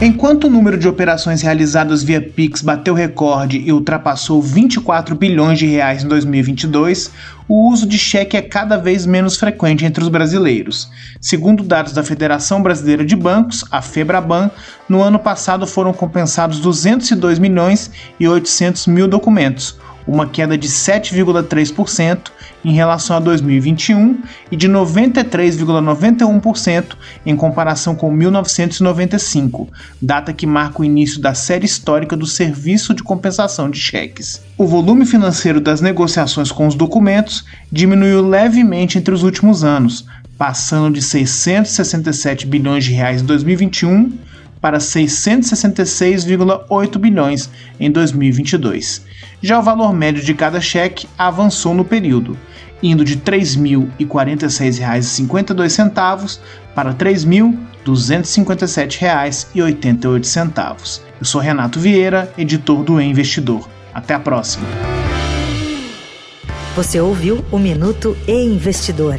Enquanto o número de operações realizadas via Pix bateu recorde e ultrapassou 24 bilhões de reais em 2022, o uso de cheque é cada vez menos frequente entre os brasileiros. Segundo dados da Federação Brasileira de Bancos, a Febraban, no ano passado foram compensados 202 milhões e 800 mil documentos, uma queda de 7,3% em relação a 2021 e de 93,91% em comparação com 1995, data que marca o início da série histórica do Serviço de Compensação de Cheques. O volume financeiro das negociações com os documentos diminuiu levemente entre os últimos anos, passando de 667 bilhões de reais em 2021 para 666,8 bilhões em 2022. Já o valor médio de cada cheque avançou no período, indo de R$ 3.046,52 para R$ 3.257,88. Eu sou Renato Vieira, editor do e Investidor. Até a próxima. Você ouviu o Minuto e Investidor.